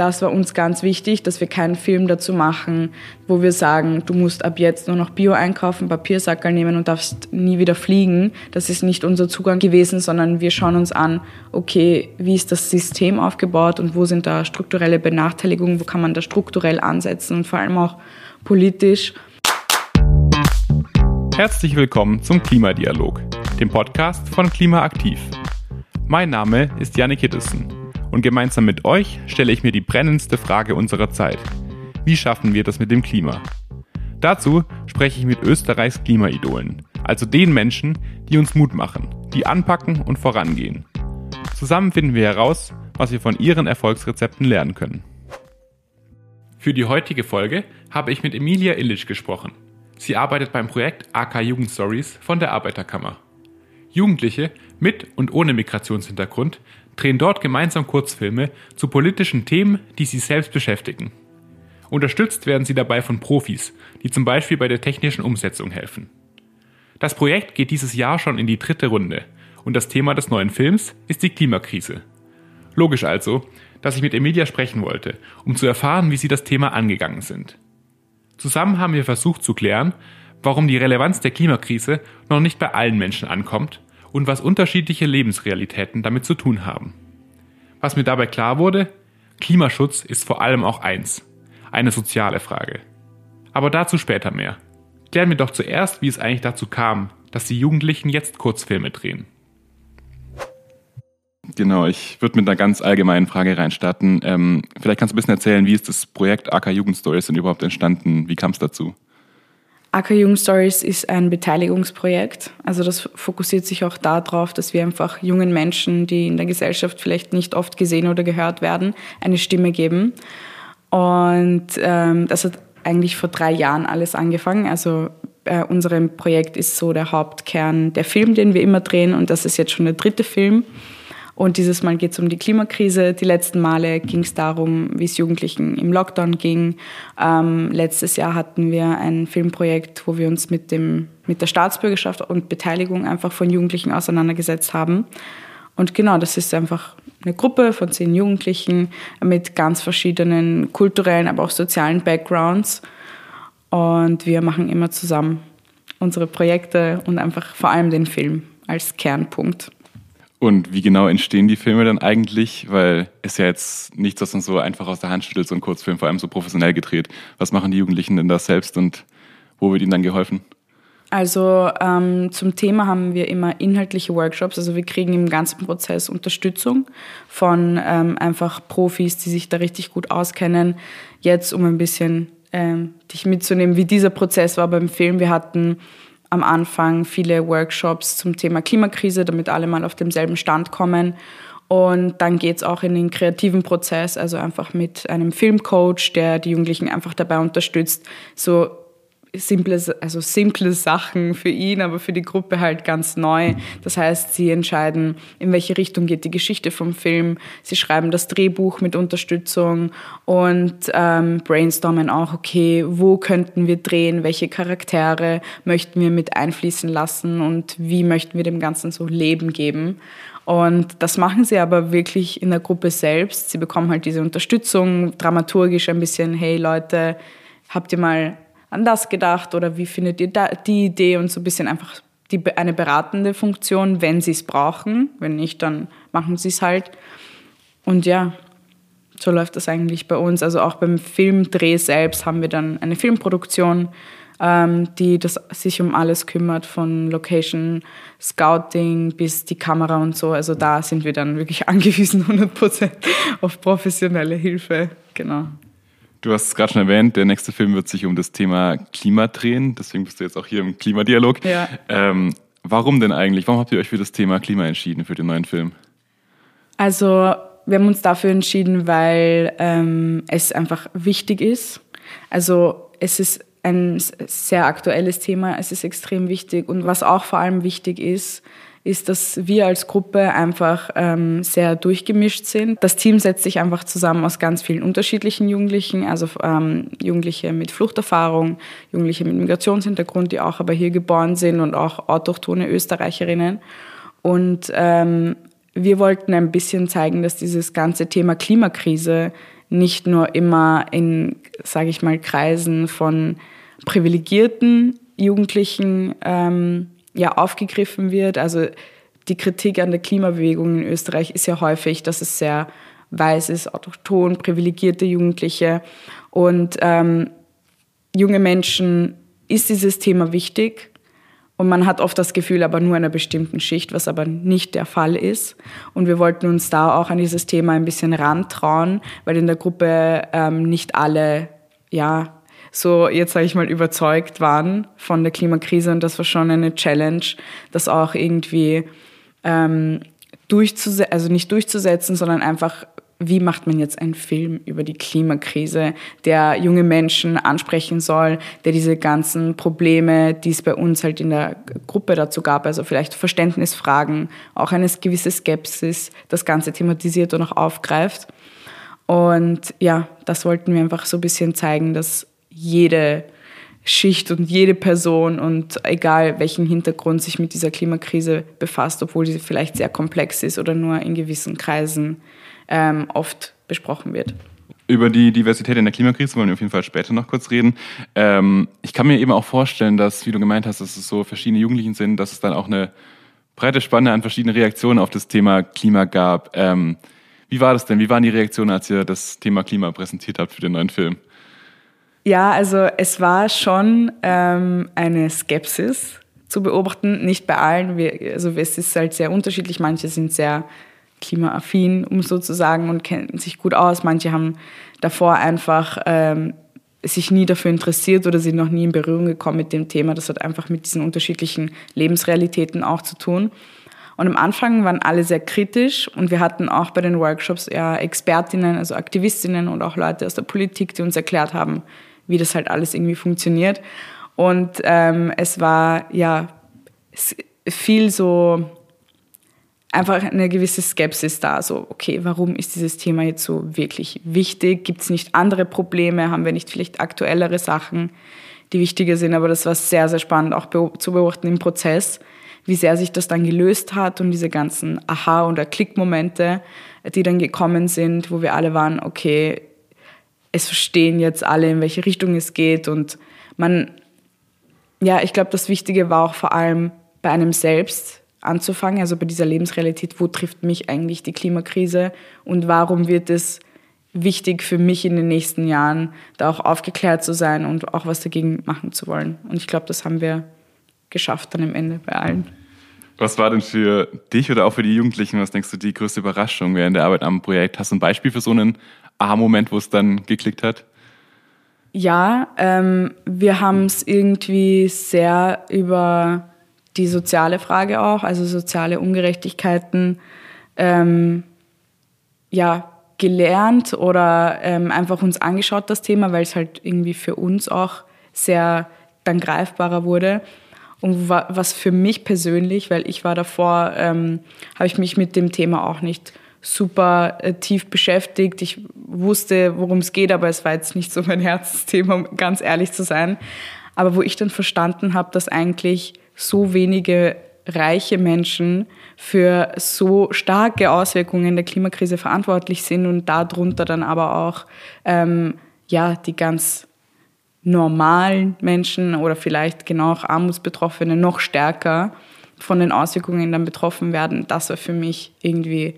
das war uns ganz wichtig, dass wir keinen Film dazu machen, wo wir sagen, du musst ab jetzt nur noch Bio einkaufen, Papiersackerl nehmen und darfst nie wieder fliegen. Das ist nicht unser Zugang gewesen, sondern wir schauen uns an, okay, wie ist das System aufgebaut und wo sind da strukturelle Benachteiligungen, wo kann man da strukturell ansetzen und vor allem auch politisch. Herzlich willkommen zum Klimadialog, dem Podcast von Klimaaktiv. Mein Name ist Janik Hiddesen und gemeinsam mit euch stelle ich mir die brennendste Frage unserer Zeit. Wie schaffen wir das mit dem Klima? Dazu spreche ich mit Österreichs Klimaidolen, also den Menschen, die uns Mut machen, die anpacken und vorangehen. Zusammen finden wir heraus, was wir von ihren Erfolgsrezepten lernen können. Für die heutige Folge habe ich mit Emilia Illich gesprochen. Sie arbeitet beim Projekt AK Jugendstories von der Arbeiterkammer. Jugendliche mit und ohne Migrationshintergrund drehen dort gemeinsam Kurzfilme zu politischen Themen, die sie selbst beschäftigen. Unterstützt werden sie dabei von Profis, die zum Beispiel bei der technischen Umsetzung helfen. Das Projekt geht dieses Jahr schon in die dritte Runde und das Thema des neuen Films ist die Klimakrise. Logisch also, dass ich mit Emilia sprechen wollte, um zu erfahren, wie sie das Thema angegangen sind. Zusammen haben wir versucht zu klären, warum die Relevanz der Klimakrise noch nicht bei allen Menschen ankommt und was unterschiedliche Lebensrealitäten damit zu tun haben. Was mir dabei klar wurde, Klimaschutz ist vor allem auch eins, eine soziale Frage. Aber dazu später mehr. Klären wir doch zuerst, wie es eigentlich dazu kam, dass die Jugendlichen jetzt Kurzfilme drehen. Genau, ich würde mit einer ganz allgemeinen Frage reinstarten. Ähm, vielleicht kannst du ein bisschen erzählen, wie ist das Projekt AK Jugendstories denn überhaupt entstanden? Wie kam es dazu? Acker Jugend Stories ist ein Beteiligungsprojekt. Also das fokussiert sich auch darauf, dass wir einfach jungen Menschen, die in der Gesellschaft vielleicht nicht oft gesehen oder gehört werden, eine Stimme geben. Und ähm, das hat eigentlich vor drei Jahren alles angefangen. Also bei unserem Projekt ist so der Hauptkern der Film, den wir immer drehen. Und das ist jetzt schon der dritte Film. Und dieses Mal geht es um die Klimakrise. Die letzten Male ging es darum, wie es Jugendlichen im Lockdown ging. Ähm, letztes Jahr hatten wir ein Filmprojekt, wo wir uns mit, dem, mit der Staatsbürgerschaft und Beteiligung einfach von Jugendlichen auseinandergesetzt haben. Und genau, das ist einfach eine Gruppe von zehn Jugendlichen mit ganz verschiedenen kulturellen, aber auch sozialen Backgrounds. Und wir machen immer zusammen unsere Projekte und einfach vor allem den Film als Kernpunkt. Und wie genau entstehen die Filme dann eigentlich? Weil es ja jetzt nichts, was man so einfach aus der Hand schüttelt, so ein Kurzfilm, vor allem so professionell gedreht. Was machen die Jugendlichen denn da selbst und wo wird ihnen dann geholfen? Also ähm, zum Thema haben wir immer inhaltliche Workshops. Also wir kriegen im ganzen Prozess Unterstützung von ähm, einfach Profis, die sich da richtig gut auskennen. Jetzt, um ein bisschen ähm, dich mitzunehmen, wie dieser Prozess war beim Film. Wir hatten am Anfang viele Workshops zum Thema Klimakrise, damit alle mal auf demselben Stand kommen. Und dann geht es auch in den kreativen Prozess, also einfach mit einem Filmcoach, der die Jugendlichen einfach dabei unterstützt, so simple, also simple Sachen für ihn, aber für die Gruppe halt ganz neu. Das heißt, sie entscheiden, in welche Richtung geht die Geschichte vom Film. Sie schreiben das Drehbuch mit Unterstützung und ähm, brainstormen auch, okay, wo könnten wir drehen, welche Charaktere möchten wir mit einfließen lassen und wie möchten wir dem Ganzen so Leben geben. Und das machen sie aber wirklich in der Gruppe selbst. Sie bekommen halt diese Unterstützung, dramaturgisch ein bisschen, hey Leute, habt ihr mal an das gedacht oder wie findet ihr da die Idee und so ein bisschen einfach die, eine beratende Funktion, wenn sie es brauchen. Wenn nicht, dann machen sie es halt. Und ja, so läuft das eigentlich bei uns. Also auch beim Filmdreh selbst haben wir dann eine Filmproduktion, ähm, die das, sich um alles kümmert, von Location, Scouting bis die Kamera und so. Also da sind wir dann wirklich angewiesen 100% auf professionelle Hilfe. Genau. Du hast es gerade schon erwähnt, der nächste Film wird sich um das Thema Klima drehen. Deswegen bist du jetzt auch hier im Klimadialog. Ja. Ähm, warum denn eigentlich? Warum habt ihr euch für das Thema Klima entschieden, für den neuen Film? Also, wir haben uns dafür entschieden, weil ähm, es einfach wichtig ist. Also, es ist ein sehr aktuelles Thema. Es ist extrem wichtig. Und was auch vor allem wichtig ist, ist, dass wir als Gruppe einfach ähm, sehr durchgemischt sind. Das Team setzt sich einfach zusammen aus ganz vielen unterschiedlichen Jugendlichen, also ähm, Jugendliche mit Fluchterfahrung, Jugendliche mit Migrationshintergrund, die auch aber hier geboren sind und auch autochtone Österreicherinnen. Und ähm, wir wollten ein bisschen zeigen, dass dieses ganze Thema Klimakrise nicht nur immer in, sage ich mal, Kreisen von privilegierten Jugendlichen ähm, ja, aufgegriffen wird. Also die Kritik an der Klimabewegung in Österreich ist ja häufig, dass es sehr weiß ist, autochton, privilegierte Jugendliche. Und ähm, junge Menschen ist dieses Thema wichtig. Und man hat oft das Gefühl, aber nur einer bestimmten Schicht, was aber nicht der Fall ist. Und wir wollten uns da auch an dieses Thema ein bisschen rantrauen, weil in der Gruppe ähm, nicht alle, ja, so jetzt sage ich mal überzeugt waren von der Klimakrise und das war schon eine Challenge, das auch irgendwie ähm, durchzusetzen, also nicht durchzusetzen, sondern einfach wie macht man jetzt einen Film über die Klimakrise, der junge Menschen ansprechen soll, der diese ganzen Probleme, die es bei uns halt in der Gruppe dazu gab, also vielleicht Verständnisfragen, auch eine gewisse Skepsis, das Ganze thematisiert und auch aufgreift. Und ja, das wollten wir einfach so ein bisschen zeigen, dass jede Schicht und jede Person und egal welchen Hintergrund sich mit dieser Klimakrise befasst, obwohl sie vielleicht sehr komplex ist oder nur in gewissen Kreisen ähm, oft besprochen wird. Über die Diversität in der Klimakrise wollen wir auf jeden Fall später noch kurz reden. Ähm, ich kann mir eben auch vorstellen, dass, wie du gemeint hast, dass es so verschiedene Jugendlichen sind, dass es dann auch eine breite Spanne an verschiedenen Reaktionen auf das Thema Klima gab. Ähm, wie war das denn? Wie waren die Reaktionen, als ihr das Thema Klima präsentiert habt für den neuen Film? Ja, also es war schon ähm, eine Skepsis zu beobachten, nicht bei allen. Wir, also es ist halt sehr unterschiedlich. Manche sind sehr klimaaffin, um so zu sagen, und kennen sich gut aus. Manche haben davor einfach ähm, sich nie dafür interessiert oder sind noch nie in Berührung gekommen mit dem Thema. Das hat einfach mit diesen unterschiedlichen Lebensrealitäten auch zu tun. Und am Anfang waren alle sehr kritisch und wir hatten auch bei den Workshops ja Expertinnen, also Aktivistinnen und auch Leute aus der Politik, die uns erklärt haben, wie das halt alles irgendwie funktioniert. Und ähm, es war ja viel so einfach eine gewisse Skepsis da. So, okay, warum ist dieses Thema jetzt so wirklich wichtig? Gibt es nicht andere Probleme? Haben wir nicht vielleicht aktuellere Sachen, die wichtiger sind? Aber das war sehr, sehr spannend auch zu beobachten im Prozess, wie sehr sich das dann gelöst hat und diese ganzen Aha- oder Klickmomente, die dann gekommen sind, wo wir alle waren, okay, es verstehen jetzt alle, in welche Richtung es geht und man, ja, ich glaube, das Wichtige war auch vor allem bei einem selbst, anzufangen, also bei dieser Lebensrealität, wo trifft mich eigentlich die Klimakrise und warum wird es wichtig für mich in den nächsten Jahren, da auch aufgeklärt zu sein und auch was dagegen machen zu wollen. Und ich glaube, das haben wir geschafft dann am Ende bei allen. Was war denn für dich oder auch für die Jugendlichen, was denkst du, die größte Überraschung während der Arbeit am Projekt? Hast du ein Beispiel für so einen Aha-Moment, wo es dann geklickt hat? Ja, ähm, wir haben es irgendwie sehr über die soziale Frage auch, also soziale Ungerechtigkeiten, ähm, ja, gelernt oder ähm, einfach uns angeschaut, das Thema, weil es halt irgendwie für uns auch sehr dann greifbarer wurde. Und was für mich persönlich, weil ich war davor, ähm, habe ich mich mit dem Thema auch nicht super äh, tief beschäftigt. Ich wusste, worum es geht, aber es war jetzt nicht so mein Herzensthema, um ganz ehrlich zu sein. Aber wo ich dann verstanden habe, dass eigentlich so wenige reiche Menschen für so starke Auswirkungen der Klimakrise verantwortlich sind und darunter dann aber auch ähm, ja, die ganz normalen Menschen oder vielleicht genau auch Armutsbetroffene noch stärker von den Auswirkungen dann betroffen werden, das war für mich irgendwie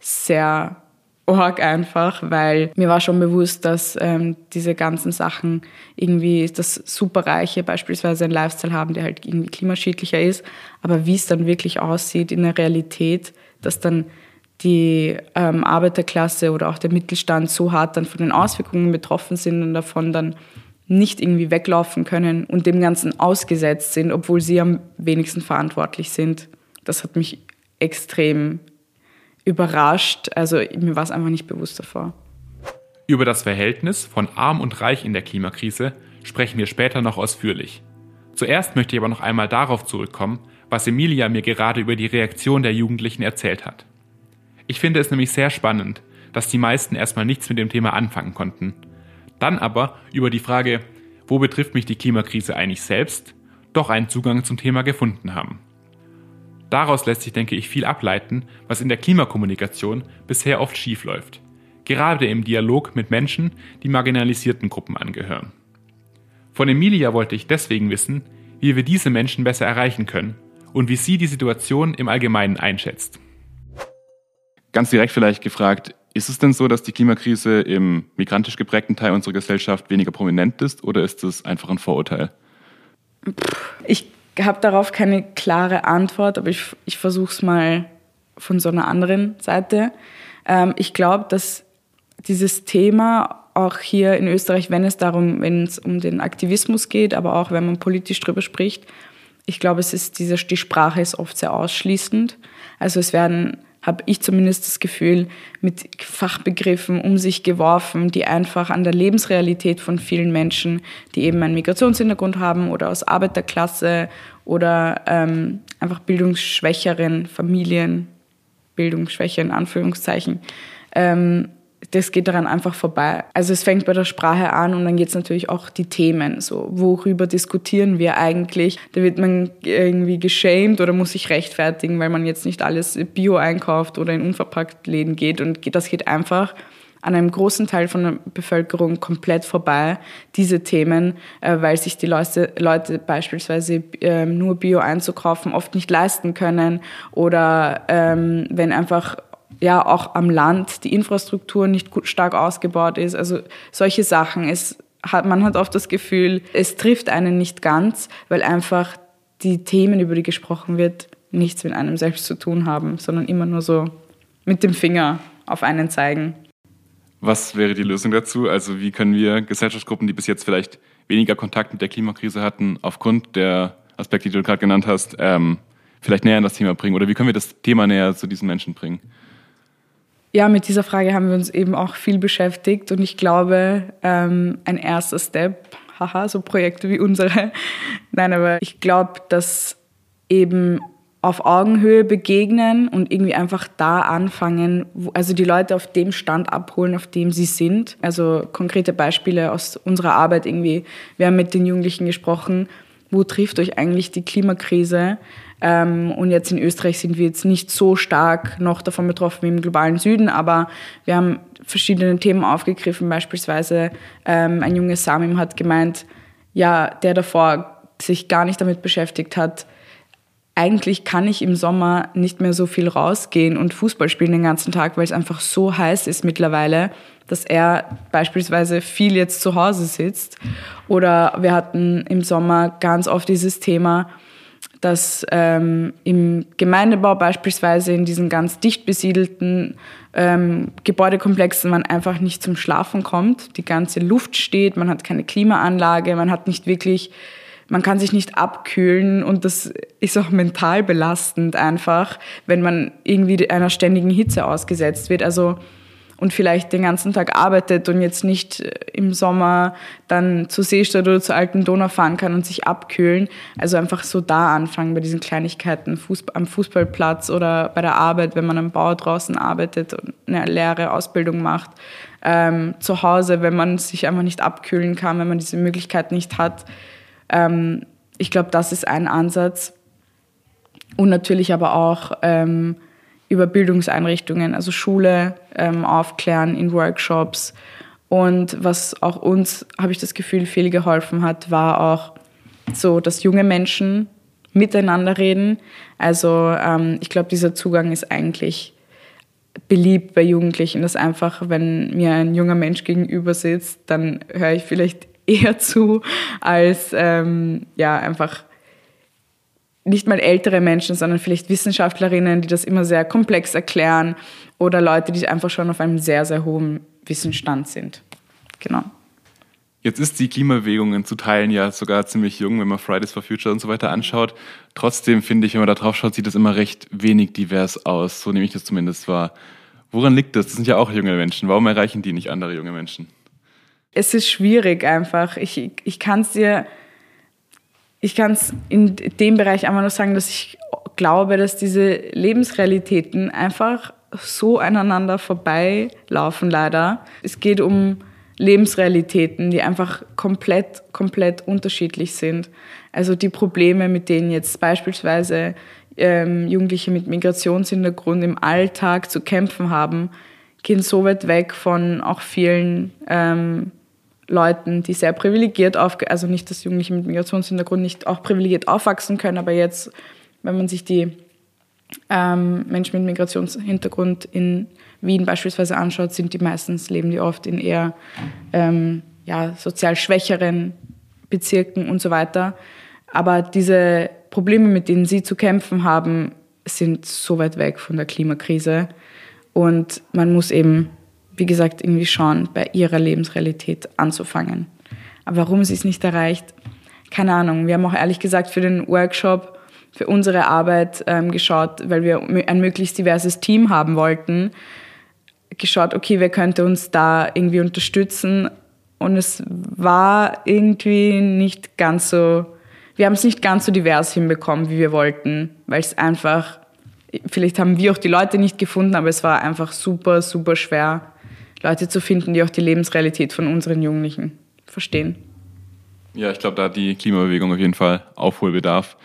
sehr arg einfach, weil mir war schon bewusst, dass ähm, diese ganzen Sachen irgendwie, das Superreiche beispielsweise einen Lifestyle haben, der halt irgendwie klimaschädlicher ist, aber wie es dann wirklich aussieht in der Realität, dass dann die ähm, Arbeiterklasse oder auch der Mittelstand so hart dann von den Auswirkungen betroffen sind und davon dann nicht irgendwie weglaufen können und dem Ganzen ausgesetzt sind, obwohl sie am wenigsten verantwortlich sind. Das hat mich extrem überrascht. Also mir war es einfach nicht bewusst davor. Über das Verhältnis von Arm und Reich in der Klimakrise sprechen wir später noch ausführlich. Zuerst möchte ich aber noch einmal darauf zurückkommen, was Emilia mir gerade über die Reaktion der Jugendlichen erzählt hat. Ich finde es nämlich sehr spannend, dass die meisten erstmal nichts mit dem Thema anfangen konnten. Dann aber über die Frage, wo betrifft mich die Klimakrise eigentlich selbst, doch einen Zugang zum Thema gefunden haben. Daraus lässt sich, denke ich, viel ableiten, was in der Klimakommunikation bisher oft schiefläuft. gerade im Dialog mit Menschen, die marginalisierten Gruppen angehören. Von Emilia wollte ich deswegen wissen, wie wir diese Menschen besser erreichen können und wie sie die Situation im Allgemeinen einschätzt. Ganz direkt vielleicht gefragt, ist es denn so, dass die Klimakrise im migrantisch geprägten Teil unserer Gesellschaft weniger prominent ist oder ist das einfach ein Vorurteil? Ich habe darauf keine klare Antwort, aber ich, ich versuche es mal von so einer anderen Seite. Ähm, ich glaube, dass dieses Thema auch hier in Österreich, wenn es darum, wenn es um den Aktivismus geht, aber auch wenn man politisch drüber spricht, ich glaube, es ist diese, die Sprache ist oft sehr ausschließend. Also es werden, habe ich zumindest das Gefühl, mit Fachbegriffen um sich geworfen, die einfach an der Lebensrealität von vielen Menschen, die eben einen Migrationshintergrund haben oder aus Arbeiterklasse oder ähm, einfach bildungsschwächeren Familien, Bildungsschwäche in Anführungszeichen, ähm, das geht daran einfach vorbei. Also es fängt bei der Sprache an und dann geht es natürlich auch die Themen. So, worüber diskutieren wir eigentlich? Da wird man irgendwie geschämt oder muss sich rechtfertigen, weil man jetzt nicht alles Bio einkauft oder in unverpackt Läden geht. Und das geht einfach an einem großen Teil von der Bevölkerung komplett vorbei, diese Themen, äh, weil sich die Leute, Leute beispielsweise ähm, nur Bio einzukaufen oft nicht leisten können oder ähm, wenn einfach ja auch am Land die Infrastruktur nicht gut, stark ausgebaut ist. Also solche Sachen. Es hat, man hat oft das Gefühl, es trifft einen nicht ganz, weil einfach die Themen, über die gesprochen wird, nichts mit einem selbst zu tun haben, sondern immer nur so mit dem Finger auf einen zeigen. Was wäre die Lösung dazu? Also wie können wir Gesellschaftsgruppen, die bis jetzt vielleicht weniger Kontakt mit der Klimakrise hatten, aufgrund der Aspekte, die du gerade genannt hast, ähm, vielleicht näher an das Thema bringen? Oder wie können wir das Thema näher zu diesen Menschen bringen? Ja, mit dieser Frage haben wir uns eben auch viel beschäftigt und ich glaube, ähm, ein erster Step, haha, so Projekte wie unsere, nein, aber ich glaube, dass eben auf Augenhöhe begegnen und irgendwie einfach da anfangen, wo, also die Leute auf dem Stand abholen, auf dem sie sind. Also konkrete Beispiele aus unserer Arbeit irgendwie. Wir haben mit den Jugendlichen gesprochen, wo trifft euch eigentlich die Klimakrise? Ähm, und jetzt in Österreich sind wir jetzt nicht so stark noch davon betroffen wie im globalen Süden, aber wir haben verschiedene Themen aufgegriffen. Beispielsweise ähm, ein junges Samim hat gemeint, ja, der davor sich gar nicht damit beschäftigt hat, eigentlich kann ich im Sommer nicht mehr so viel rausgehen und Fußball spielen den ganzen Tag, weil es einfach so heiß ist mittlerweile, dass er beispielsweise viel jetzt zu Hause sitzt. Oder wir hatten im Sommer ganz oft dieses Thema, dass ähm, im Gemeindebau beispielsweise in diesen ganz dicht besiedelten ähm, Gebäudekomplexen man einfach nicht zum Schlafen kommt. Die ganze Luft steht, man hat keine Klimaanlage, man hat nicht wirklich, man kann sich nicht abkühlen und das ist auch mental belastend einfach, wenn man irgendwie einer ständigen Hitze ausgesetzt wird. Also und vielleicht den ganzen Tag arbeitet und jetzt nicht äh, im Sommer dann zur Seestadt oder zur alten Donau fahren kann und sich abkühlen. Also einfach so da anfangen bei diesen Kleinigkeiten Fußball, am Fußballplatz oder bei der Arbeit, wenn man am Bau draußen arbeitet und eine leere Ausbildung macht. Ähm, zu Hause, wenn man sich einfach nicht abkühlen kann, wenn man diese Möglichkeit nicht hat. Ähm, ich glaube, das ist ein Ansatz. Und natürlich aber auch ähm, über Bildungseinrichtungen, also Schule ähm, aufklären in Workshops. Und was auch uns, habe ich das Gefühl, viel geholfen hat, war auch so, dass junge Menschen miteinander reden. Also ähm, ich glaube, dieser Zugang ist eigentlich beliebt bei Jugendlichen, dass einfach, wenn mir ein junger Mensch gegenüber sitzt, dann höre ich vielleicht eher zu, als ähm, ja einfach nicht mal ältere Menschen, sondern vielleicht Wissenschaftlerinnen, die das immer sehr komplex erklären oder Leute, die einfach schon auf einem sehr, sehr hohen Wissensstand sind. Genau. Jetzt ist die Klimabewegung zu Teilen ja sogar ziemlich jung, wenn man Fridays for Future und so weiter anschaut. Trotzdem finde ich, wenn man da drauf schaut, sieht das immer recht wenig divers aus. So nehme ich das zumindest wahr. Woran liegt das? Das sind ja auch junge Menschen. Warum erreichen die nicht andere junge Menschen? Es ist schwierig einfach. Ich, ich kann es dir ich kann es in dem Bereich einmal nur sagen, dass ich glaube, dass diese Lebensrealitäten einfach so aneinander vorbeilaufen, leider. Es geht um Lebensrealitäten, die einfach komplett, komplett unterschiedlich sind. Also die Probleme, mit denen jetzt beispielsweise ähm, Jugendliche mit Migrationshintergrund im Alltag zu kämpfen haben, gehen so weit weg von auch vielen ähm, Leuten, die sehr privilegiert auf, also nicht, dass Jugendliche mit Migrationshintergrund nicht auch privilegiert aufwachsen können, aber jetzt, wenn man sich die ähm, Menschen mit Migrationshintergrund in Wien beispielsweise anschaut, sind die meistens, leben die oft in eher ähm, ja, sozial schwächeren Bezirken und so weiter. Aber diese Probleme, mit denen sie zu kämpfen haben, sind so weit weg von der Klimakrise. Und man muss eben, wie gesagt, irgendwie schauen, bei ihrer Lebensrealität anzufangen. Aber warum sie es nicht erreicht, keine Ahnung. Wir haben auch ehrlich gesagt für den Workshop, für unsere Arbeit ähm, geschaut, weil wir ein möglichst diverses Team haben wollten, geschaut, okay, wer könnte uns da irgendwie unterstützen. Und es war irgendwie nicht ganz so wir haben es nicht ganz so divers hinbekommen, wie wir wollten, weil es einfach, vielleicht haben wir auch die Leute nicht gefunden, aber es war einfach super, super schwer, Leute zu finden, die auch die Lebensrealität von unseren Jugendlichen verstehen. Ja, ich glaube, da hat die Klimabewegung auf jeden Fall Aufholbedarf.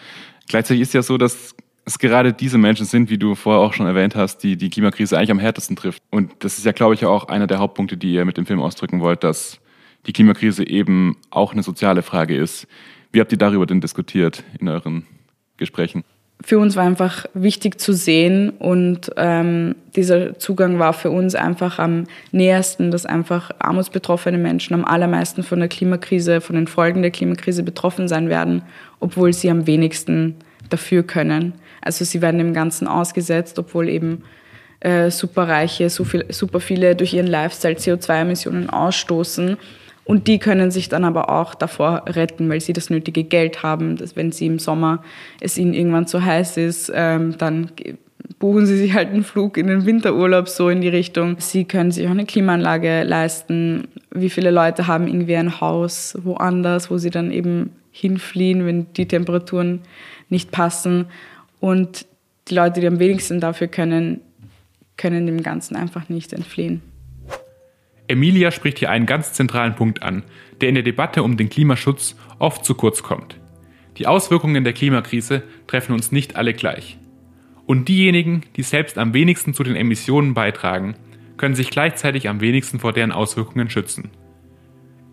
Gleichzeitig ist ja so, dass es gerade diese Menschen sind, wie du vorher auch schon erwähnt hast, die die Klimakrise eigentlich am härtesten trifft. Und das ist ja, glaube ich, auch einer der Hauptpunkte, die ihr mit dem Film ausdrücken wollt, dass die Klimakrise eben auch eine soziale Frage ist. Wie habt ihr darüber denn diskutiert in euren Gesprächen? Für uns war einfach wichtig zu sehen und ähm, dieser Zugang war für uns einfach am nähersten, dass einfach armutsbetroffene Menschen am allermeisten von der Klimakrise, von den Folgen der Klimakrise betroffen sein werden, obwohl sie am wenigsten dafür können. Also sie werden dem Ganzen ausgesetzt, obwohl eben äh, Superreiche so viel, super viele durch ihren Lifestyle CO2-Emissionen ausstoßen und die können sich dann aber auch davor retten, weil sie das nötige Geld haben, dass wenn sie im Sommer es ihnen irgendwann zu heiß ist, ähm, dann buchen sie sich halt einen Flug in den Winterurlaub so in die Richtung. Sie können sich auch eine Klimaanlage leisten. Wie viele Leute haben irgendwie ein Haus woanders, wo sie dann eben hinfliehen, wenn die Temperaturen nicht passen. Und die Leute, die am wenigsten dafür können, können dem Ganzen einfach nicht entfliehen. Emilia spricht hier einen ganz zentralen Punkt an, der in der Debatte um den Klimaschutz oft zu kurz kommt. Die Auswirkungen der Klimakrise treffen uns nicht alle gleich. Und diejenigen, die selbst am wenigsten zu den Emissionen beitragen, können sich gleichzeitig am wenigsten vor deren Auswirkungen schützen.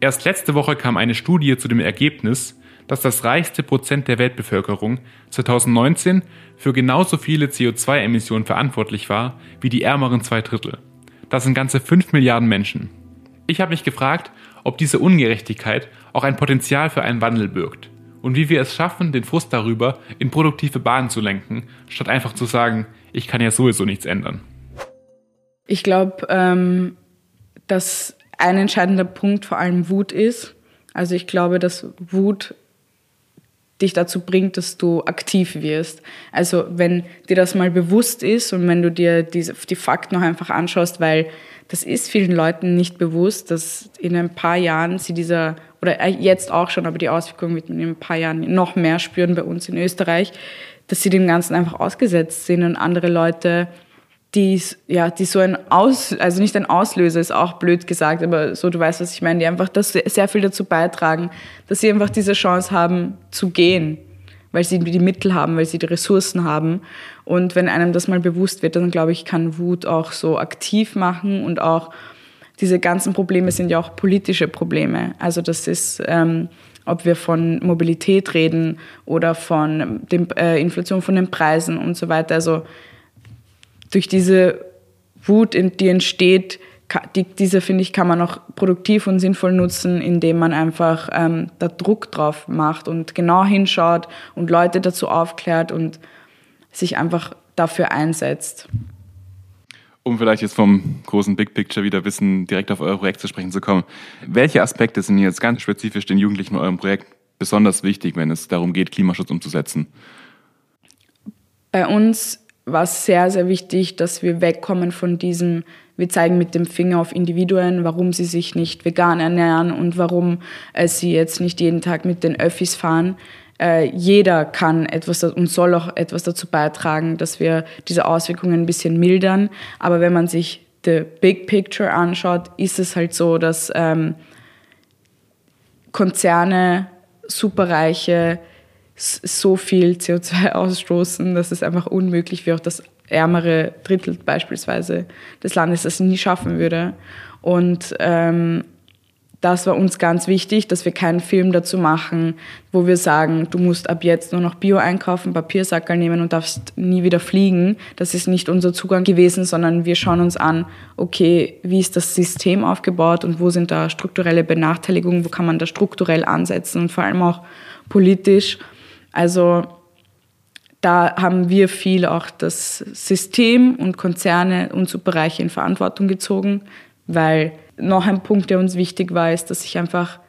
Erst letzte Woche kam eine Studie zu dem Ergebnis, dass das reichste Prozent der Weltbevölkerung 2019 für genauso viele CO2-Emissionen verantwortlich war wie die ärmeren zwei Drittel. Das sind ganze 5 Milliarden Menschen. Ich habe mich gefragt, ob diese Ungerechtigkeit auch ein Potenzial für einen Wandel birgt und wie wir es schaffen, den Frust darüber in produktive Bahnen zu lenken, statt einfach zu sagen, ich kann ja sowieso nichts ändern. Ich glaube, ähm, dass ein entscheidender Punkt vor allem Wut ist. Also ich glaube, dass Wut dich dazu bringt, dass du aktiv wirst. Also wenn dir das mal bewusst ist und wenn du dir diese, die Fakten noch einfach anschaust, weil das ist vielen Leuten nicht bewusst, dass in ein paar Jahren sie dieser, oder jetzt auch schon, aber die Auswirkungen wird in ein paar Jahren noch mehr spüren bei uns in Österreich, dass sie dem Ganzen einfach ausgesetzt sind und andere Leute die, ja, die so ein Aus, also nicht ein Auslöser ist auch blöd gesagt, aber so, du weißt, was ich meine, die einfach das sehr viel dazu beitragen, dass sie einfach diese Chance haben zu gehen, weil sie die Mittel haben, weil sie die Ressourcen haben. Und wenn einem das mal bewusst wird, dann glaube ich, kann Wut auch so aktiv machen und auch diese ganzen Probleme sind ja auch politische Probleme. Also das ist, ähm, ob wir von Mobilität reden oder von der äh, Inflation von den Preisen und so weiter. Also durch diese Wut, die entsteht, die, diese, finde ich, kann man auch produktiv und sinnvoll nutzen, indem man einfach ähm, da Druck drauf macht und genau hinschaut und Leute dazu aufklärt und sich einfach dafür einsetzt. Um vielleicht jetzt vom großen Big Picture wieder ein bisschen direkt auf euer Projekt zu sprechen zu kommen. Welche Aspekte sind jetzt ganz spezifisch den Jugendlichen in eurem Projekt besonders wichtig, wenn es darum geht, Klimaschutz umzusetzen? Bei uns war es sehr, sehr wichtig, dass wir wegkommen von diesem, wir zeigen mit dem Finger auf Individuen, warum sie sich nicht vegan ernähren und warum äh, sie jetzt nicht jeden Tag mit den Öffis fahren. Äh, jeder kann etwas und soll auch etwas dazu beitragen, dass wir diese Auswirkungen ein bisschen mildern. Aber wenn man sich the big picture anschaut, ist es halt so, dass ähm, Konzerne, Superreiche, so viel CO2 ausstoßen, dass es einfach unmöglich wäre, das ärmere Drittel beispielsweise des Landes das nie schaffen würde. Und ähm, das war uns ganz wichtig, dass wir keinen Film dazu machen, wo wir sagen, du musst ab jetzt nur noch Bio einkaufen, Papiersackerl nehmen und darfst nie wieder fliegen. Das ist nicht unser Zugang gewesen, sondern wir schauen uns an, okay, wie ist das System aufgebaut und wo sind da strukturelle Benachteiligungen, wo kann man da strukturell ansetzen und vor allem auch politisch. Also da haben wir viel auch das System und Konzerne und Subbereiche in Verantwortung gezogen, weil noch ein Punkt, der uns wichtig war, ist, dass sich einfach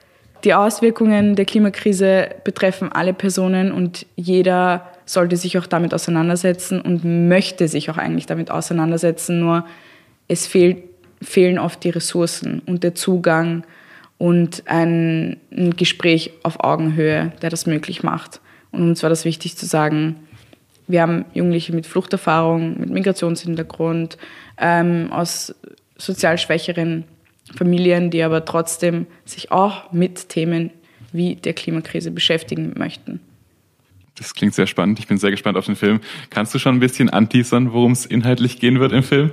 die Auswirkungen der Klimakrise betreffen alle Personen und jeder sollte sich auch damit auseinandersetzen und möchte sich auch eigentlich damit auseinandersetzen. Nur es fehlt, fehlen oft die Ressourcen und der Zugang und ein, ein Gespräch auf Augenhöhe, der das möglich macht. Und uns war das wichtig zu sagen, wir haben Jugendliche mit Fluchterfahrung, mit Migrationshintergrund, ähm, aus sozial schwächeren Familien, die aber trotzdem sich auch mit Themen wie der Klimakrise beschäftigen möchten. Das klingt sehr spannend. Ich bin sehr gespannt auf den Film. Kannst du schon ein bisschen anteasern, worum es inhaltlich gehen wird im Film?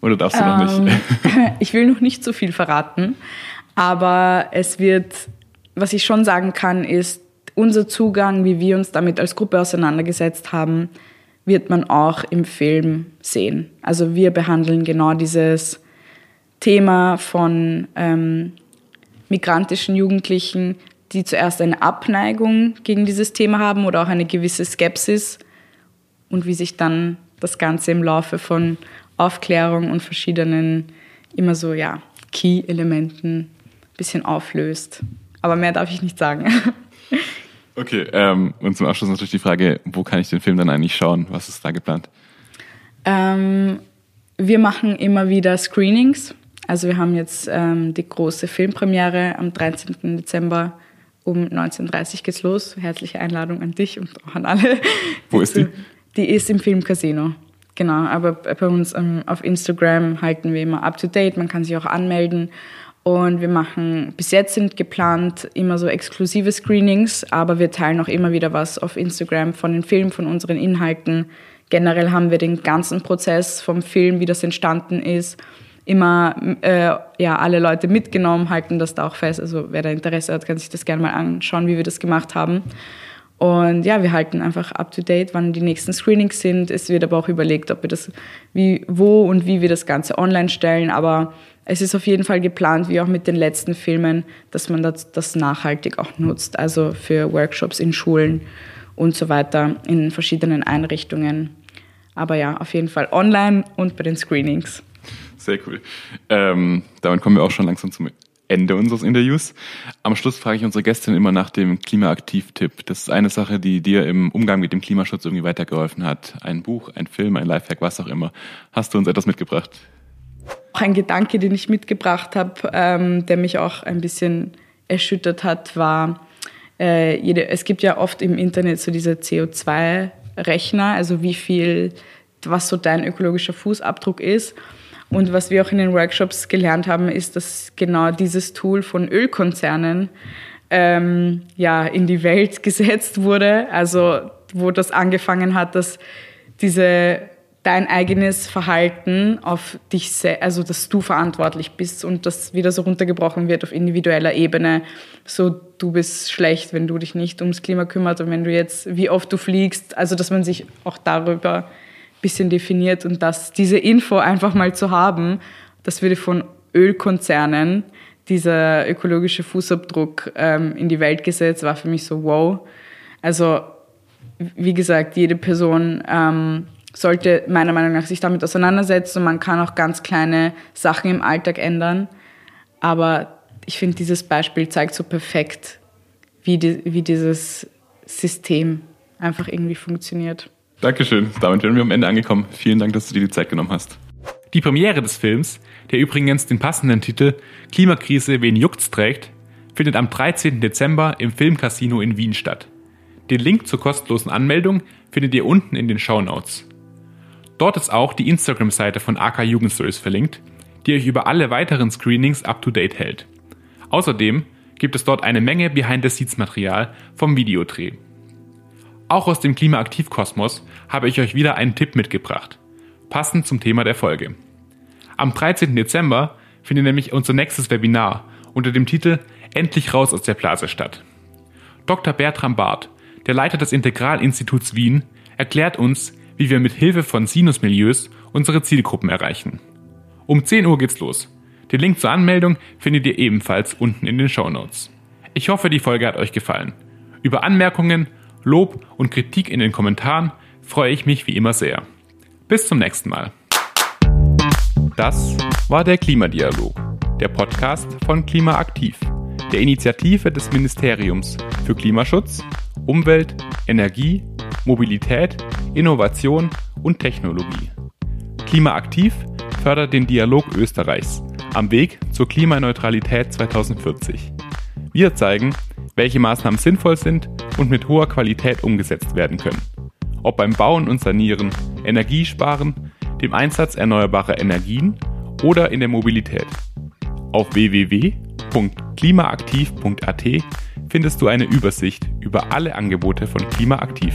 Oder darfst du ähm, noch nicht? Ähm, ich will noch nicht so viel verraten, aber es wird, was ich schon sagen kann, ist, unser Zugang, wie wir uns damit als Gruppe auseinandergesetzt haben, wird man auch im Film sehen. Also wir behandeln genau dieses Thema von ähm, migrantischen Jugendlichen, die zuerst eine Abneigung gegen dieses Thema haben oder auch eine gewisse Skepsis und wie sich dann das Ganze im Laufe von Aufklärung und verschiedenen immer so ja Key-Elementen ein bisschen auflöst. Aber mehr darf ich nicht sagen. Okay, ähm, und zum Abschluss natürlich die Frage, wo kann ich den Film dann eigentlich schauen? Was ist da geplant? Ähm, wir machen immer wieder Screenings. Also wir haben jetzt ähm, die große Filmpremiere am 13. Dezember um 19.30 Uhr geht's los. Herzliche Einladung an dich und auch an alle. Wo ist die? Die ist im Filmcasino. Genau, aber bei uns ähm, auf Instagram halten wir immer up to date. Man kann sich auch anmelden. Und wir machen, bis jetzt sind geplant immer so exklusive Screenings, aber wir teilen auch immer wieder was auf Instagram von den Filmen, von unseren Inhalten. Generell haben wir den ganzen Prozess vom Film, wie das entstanden ist, immer äh, ja, alle Leute mitgenommen, halten das da auch fest. Also wer da Interesse hat, kann sich das gerne mal anschauen, wie wir das gemacht haben. Und ja, wir halten einfach up to date, wann die nächsten Screenings sind. Es wird aber auch überlegt, ob wir das, wie, wo und wie wir das Ganze online stellen. Aber es ist auf jeden Fall geplant, wie auch mit den letzten Filmen, dass man das, das nachhaltig auch nutzt. Also für Workshops in Schulen und so weiter, in verschiedenen Einrichtungen. Aber ja, auf jeden Fall online und bei den Screenings. Sehr cool. Ähm, damit kommen wir auch schon langsam zum Ende unseres Interviews. Am Schluss frage ich unsere Gästin immer nach dem Klimaaktiv-Tipp. Das ist eine Sache, die dir im Umgang mit dem Klimaschutz irgendwie weitergeholfen hat. Ein Buch, ein Film, ein Lifehack, was auch immer. Hast du uns etwas mitgebracht? Auch ein Gedanke, den ich mitgebracht habe, ähm, der mich auch ein bisschen erschüttert hat, war, äh, jede, es gibt ja oft im Internet so diese CO2-Rechner, also wie viel, was so dein ökologischer Fußabdruck ist. Und was wir auch in den Workshops gelernt haben, ist, dass genau dieses Tool von Ölkonzernen ähm, ja, in die Welt gesetzt wurde. Also wo das angefangen hat, dass diese dein eigenes Verhalten auf dich, also dass du verantwortlich bist und das wieder so runtergebrochen wird auf individueller Ebene. So, du bist schlecht, wenn du dich nicht ums Klima kümmerst und wenn du jetzt, wie oft du fliegst, also dass man sich auch darüber bisschen definiert und dass diese Info einfach mal zu haben, das würde von Ölkonzernen, dieser ökologische Fußabdruck ähm, in die Welt gesetzt, war für mich so wow. Also wie gesagt, jede Person ähm, sollte meiner Meinung nach sich damit auseinandersetzen und man kann auch ganz kleine Sachen im Alltag ändern. Aber ich finde, dieses Beispiel zeigt so perfekt, wie, die, wie dieses System einfach irgendwie funktioniert. Dankeschön. Damit wären wir am Ende angekommen. Vielen Dank, dass du dir die Zeit genommen hast. Die Premiere des Films, der übrigens den passenden Titel Klimakrise, wen juckt's trägt, findet am 13. Dezember im Filmcasino in Wien statt. Den Link zur kostenlosen Anmeldung findet ihr unten in den Show Notes. Dort ist auch die Instagram-Seite von AK Jugendstories verlinkt, die euch über alle weiteren Screenings up to date hält. Außerdem gibt es dort eine Menge Behind-the-Scenes-Material vom Videodreh. Auch aus dem Klimaaktivkosmos habe ich euch wieder einen Tipp mitgebracht, passend zum Thema der Folge. Am 13. Dezember findet nämlich unser nächstes Webinar unter dem Titel Endlich raus aus der Blase statt. Dr. Bertram Barth, der Leiter des Integralinstituts Wien, erklärt uns, wie wir mit Hilfe von Sinusmilieus unsere Zielgruppen erreichen. Um 10 Uhr geht's los. Den Link zur Anmeldung findet ihr ebenfalls unten in den Show Notes. Ich hoffe, die Folge hat euch gefallen. Über Anmerkungen, Lob und Kritik in den Kommentaren freue ich mich wie immer sehr. Bis zum nächsten Mal. Das war der Klimadialog, der Podcast von Klimaaktiv, der Initiative des Ministeriums für Klimaschutz, Umwelt, Energie, Mobilität, Innovation und Technologie. Klimaaktiv fördert den Dialog Österreichs am Weg zur Klimaneutralität 2040. Wir zeigen, welche Maßnahmen sinnvoll sind und mit hoher Qualität umgesetzt werden können. Ob beim Bauen und Sanieren, Energiesparen, dem Einsatz erneuerbarer Energien oder in der Mobilität. Auf www.klimaaktiv.at findest du eine Übersicht über alle Angebote von Klimaaktiv.